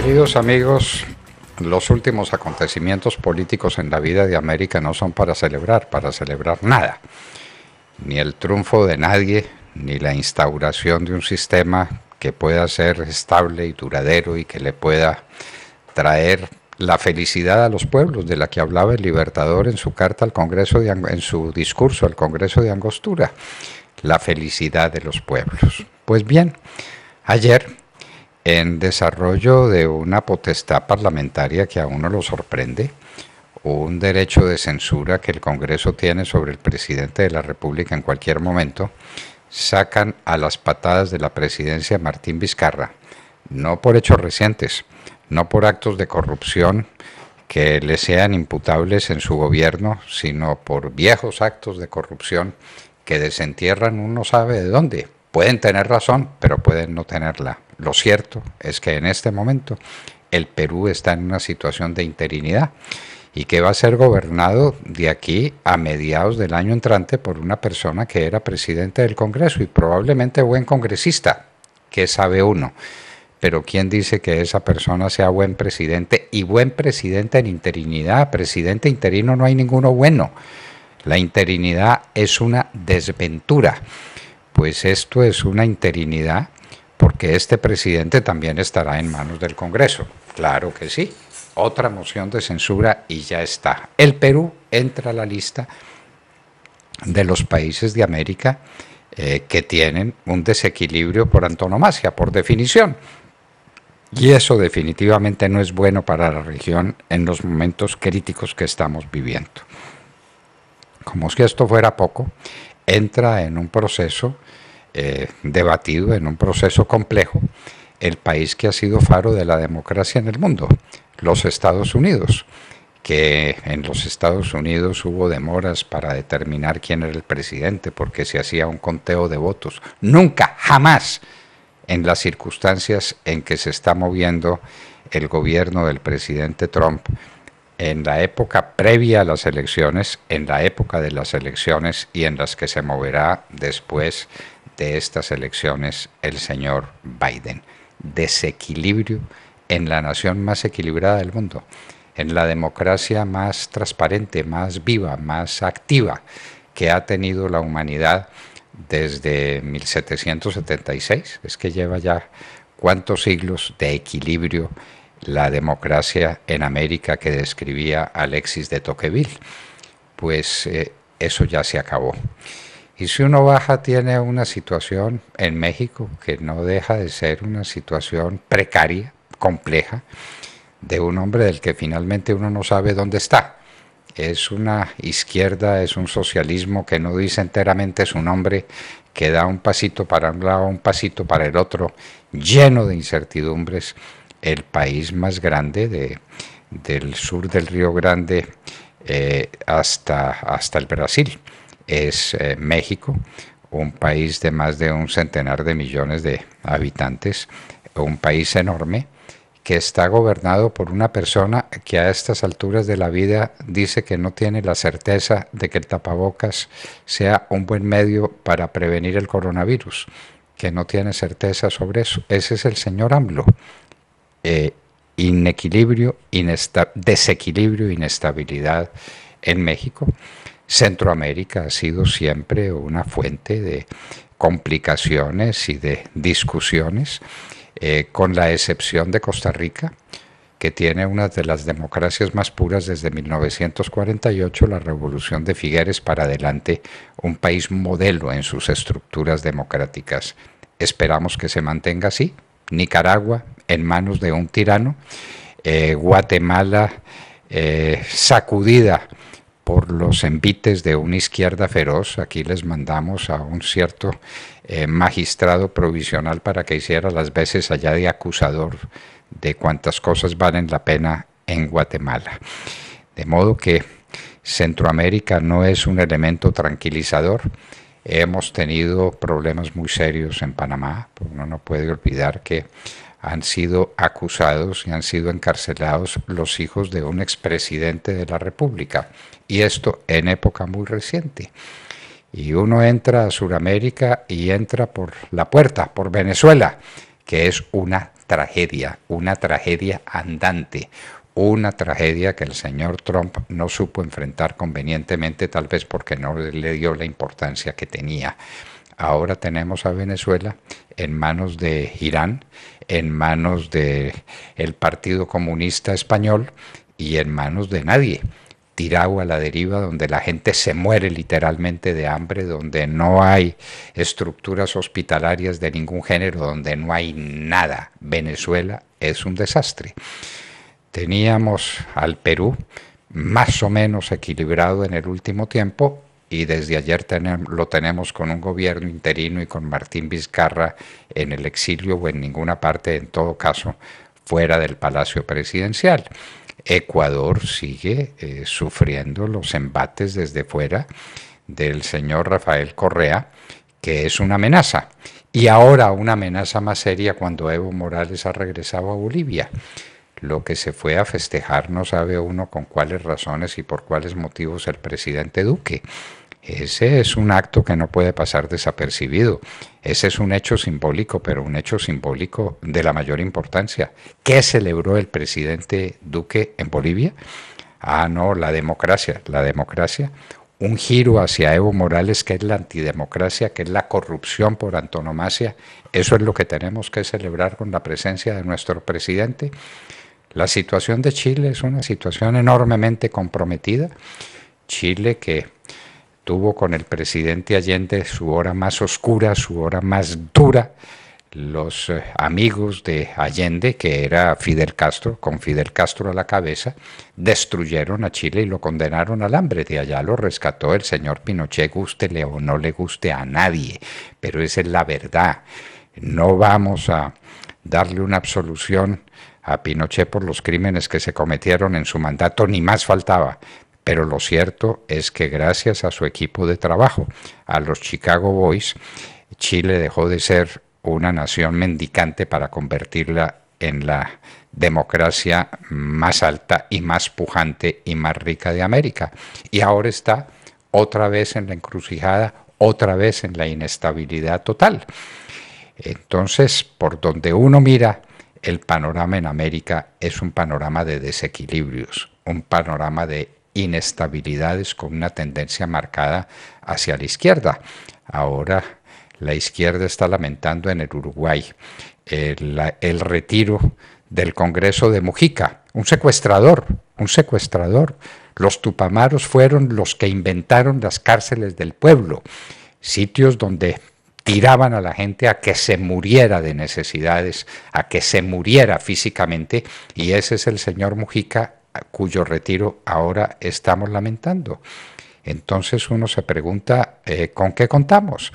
Queridos amigos, los últimos acontecimientos políticos en la vida de América no son para celebrar, para celebrar nada. Ni el triunfo de nadie, ni la instauración de un sistema que pueda ser estable y duradero y que le pueda traer la felicidad a los pueblos de la que hablaba el Libertador en su carta al Congreso de, en su discurso al Congreso de Angostura, la felicidad de los pueblos. Pues bien, ayer en desarrollo de una potestad parlamentaria que a uno lo sorprende, un derecho de censura que el Congreso tiene sobre el presidente de la República en cualquier momento, sacan a las patadas de la presidencia Martín Vizcarra, no por hechos recientes, no por actos de corrupción que le sean imputables en su gobierno, sino por viejos actos de corrupción que desentierran uno sabe de dónde. Pueden tener razón, pero pueden no tenerla. Lo cierto es que en este momento el Perú está en una situación de interinidad y que va a ser gobernado de aquí a mediados del año entrante por una persona que era presidente del Congreso y probablemente buen congresista, que sabe uno. Pero ¿quién dice que esa persona sea buen presidente? Y buen presidente en interinidad, presidente interino no hay ninguno bueno. La interinidad es una desventura. Pues esto es una interinidad porque este presidente también estará en manos del Congreso. Claro que sí otra moción de censura y ya está. El Perú entra a la lista de los países de América eh, que tienen un desequilibrio por antonomasia, por definición. Y eso definitivamente no es bueno para la región en los momentos críticos que estamos viviendo. Como si esto fuera poco, entra en un proceso eh, debatido, en un proceso complejo, el país que ha sido faro de la democracia en el mundo, los Estados Unidos, que en los Estados Unidos hubo demoras para determinar quién era el presidente porque se hacía un conteo de votos. Nunca, jamás, en las circunstancias en que se está moviendo el gobierno del presidente Trump, en la época previa a las elecciones, en la época de las elecciones y en las que se moverá después de estas elecciones el señor Biden. Desequilibrio en la nación más equilibrada del mundo, en la democracia más transparente, más viva, más activa que ha tenido la humanidad desde 1776. Es que lleva ya cuántos siglos de equilibrio la democracia en América que describía Alexis de Tocqueville. Pues eh, eso ya se acabó. Y si uno baja, tiene una situación en México que no deja de ser una situación precaria, compleja de un hombre del que finalmente uno no sabe dónde está. Es una izquierda, es un socialismo que no dice enteramente su nombre, que da un pasito para un lado, un pasito para el otro, lleno de incertidumbres. El país más grande de, del sur del Río Grande eh, hasta, hasta el Brasil es eh, México, un país de más de un centenar de millones de habitantes, un país enorme que está gobernado por una persona que a estas alturas de la vida dice que no tiene la certeza de que el tapabocas sea un buen medio para prevenir el coronavirus, que no tiene certeza sobre eso. Ese es el señor AMLO. Eh, inequilibrio, desequilibrio, inestabilidad en México. Centroamérica ha sido siempre una fuente de complicaciones y de discusiones eh, con la excepción de Costa Rica, que tiene una de las democracias más puras desde 1948, la Revolución de Figueres para adelante, un país modelo en sus estructuras democráticas. Esperamos que se mantenga así. Nicaragua en manos de un tirano, eh, Guatemala eh, sacudida por los envites de una izquierda feroz. Aquí les mandamos a un cierto eh, magistrado provisional para que hiciera las veces allá de acusador de cuántas cosas valen la pena en Guatemala. De modo que Centroamérica no es un elemento tranquilizador. Hemos tenido problemas muy serios en Panamá. Uno no puede olvidar que han sido acusados y han sido encarcelados los hijos de un expresidente de la República, y esto en época muy reciente. Y uno entra a Sudamérica y entra por la puerta, por Venezuela, que es una tragedia, una tragedia andante, una tragedia que el señor Trump no supo enfrentar convenientemente, tal vez porque no le dio la importancia que tenía. Ahora tenemos a Venezuela en manos de Irán, en manos del el Partido Comunista Español y en manos de nadie tirado a la deriva, donde la gente se muere literalmente de hambre, donde no hay estructuras hospitalarias de ningún género, donde no hay nada. Venezuela es un desastre. Teníamos al Perú más o menos equilibrado en el último tiempo y desde ayer lo tenemos con un gobierno interino y con Martín Vizcarra en el exilio o en ninguna parte, en todo caso, fuera del Palacio Presidencial. Ecuador sigue eh, sufriendo los embates desde fuera del señor Rafael Correa, que es una amenaza. Y ahora una amenaza más seria cuando Evo Morales ha regresado a Bolivia lo que se fue a festejar no sabe uno con cuáles razones y por cuáles motivos el presidente Duque. Ese es un acto que no puede pasar desapercibido. Ese es un hecho simbólico, pero un hecho simbólico de la mayor importancia. ¿Qué celebró el presidente Duque en Bolivia? Ah, no, la democracia, la democracia. Un giro hacia Evo Morales, que es la antidemocracia, que es la corrupción por antonomasia. Eso es lo que tenemos que celebrar con la presencia de nuestro presidente. La situación de Chile es una situación enormemente comprometida. Chile que tuvo con el presidente Allende su hora más oscura, su hora más dura. Los eh, amigos de Allende, que era Fidel Castro, con Fidel Castro a la cabeza, destruyeron a Chile y lo condenaron al hambre. De allá lo rescató el señor Pinochet, gústele o no le guste a nadie, pero esa es la verdad. No vamos a darle una absolución a Pinochet por los crímenes que se cometieron en su mandato, ni más faltaba. Pero lo cierto es que gracias a su equipo de trabajo, a los Chicago Boys, Chile dejó de ser una nación mendicante para convertirla en la democracia más alta y más pujante y más rica de América. Y ahora está otra vez en la encrucijada, otra vez en la inestabilidad total. Entonces, por donde uno mira, el panorama en América es un panorama de desequilibrios, un panorama de inestabilidades con una tendencia marcada hacia la izquierda. Ahora la izquierda está lamentando en el Uruguay el, retiro del Congreso de Mujica, un secuestrador, un secuestrador. Los tupamaros fueron los que inventaron las cárceles del pueblo, sitios donde tiraban a la gente a que se muriera de necesidades, a que se muriera físicamente, y ese es el señor Mujica cuyo retiro ahora estamos lamentando. Entonces uno se pregunta, eh, ¿con qué contamos?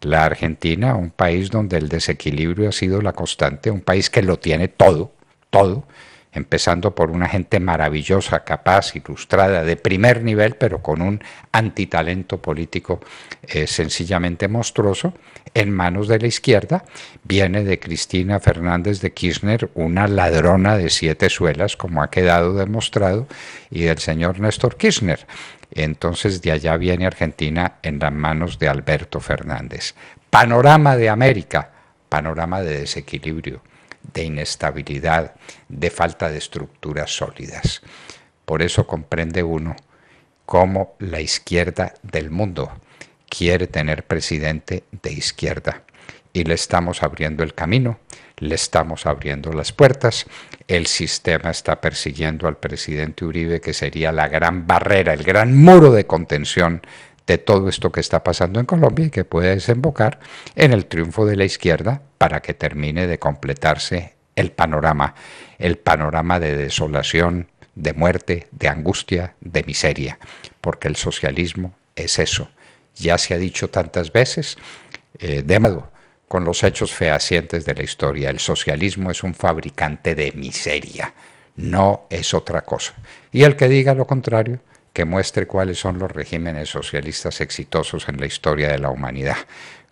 La Argentina, un país donde el desequilibrio ha sido la constante, un país que lo tiene todo, todo, empezando por una gente maravillosa, capaz, ilustrada, de primer nivel, pero con un antitalento político eh, sencillamente monstruoso, en manos de la izquierda, viene de Cristina Fernández de Kirchner, una ladrona de siete suelas, como ha quedado demostrado, y del señor Néstor Kirchner. Entonces de allá viene Argentina en las manos de Alberto Fernández. Panorama de América, panorama de desequilibrio de inestabilidad, de falta de estructuras sólidas. Por eso comprende uno cómo la izquierda del mundo quiere tener presidente de izquierda. Y le estamos abriendo el camino, le estamos abriendo las puertas. El sistema está persiguiendo al presidente Uribe, que sería la gran barrera, el gran muro de contención de todo esto que está pasando en Colombia y que puede desembocar en el triunfo de la izquierda para que termine de completarse el panorama, el panorama de desolación, de muerte, de angustia, de miseria, porque el socialismo es eso. Ya se ha dicho tantas veces, eh, de con los hechos fehacientes de la historia, el socialismo es un fabricante de miseria, no es otra cosa. Y el que diga lo contrario, que muestre cuáles son los regímenes socialistas exitosos en la historia de la humanidad.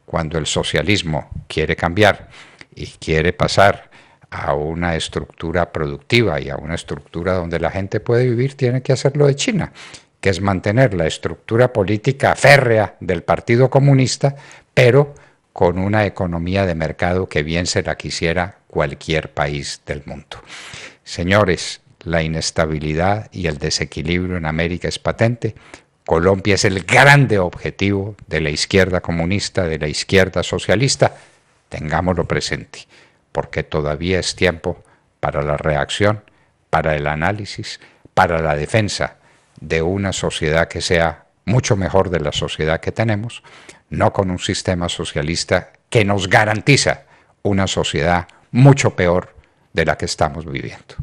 Cuando el socialismo quiere cambiar y quiere pasar a una estructura productiva y a una estructura donde la gente puede vivir, tiene que hacerlo de China, que es mantener la estructura política férrea del Partido Comunista, pero con una economía de mercado que bien se la quisiera cualquier país del mundo. Señores, la inestabilidad y el desequilibrio en América es patente. Colombia es el grande objetivo de la izquierda comunista, de la izquierda socialista. Tengámoslo presente, porque todavía es tiempo para la reacción, para el análisis, para la defensa de una sociedad que sea mucho mejor de la sociedad que tenemos, no con un sistema socialista que nos garantiza una sociedad mucho peor de la que estamos viviendo.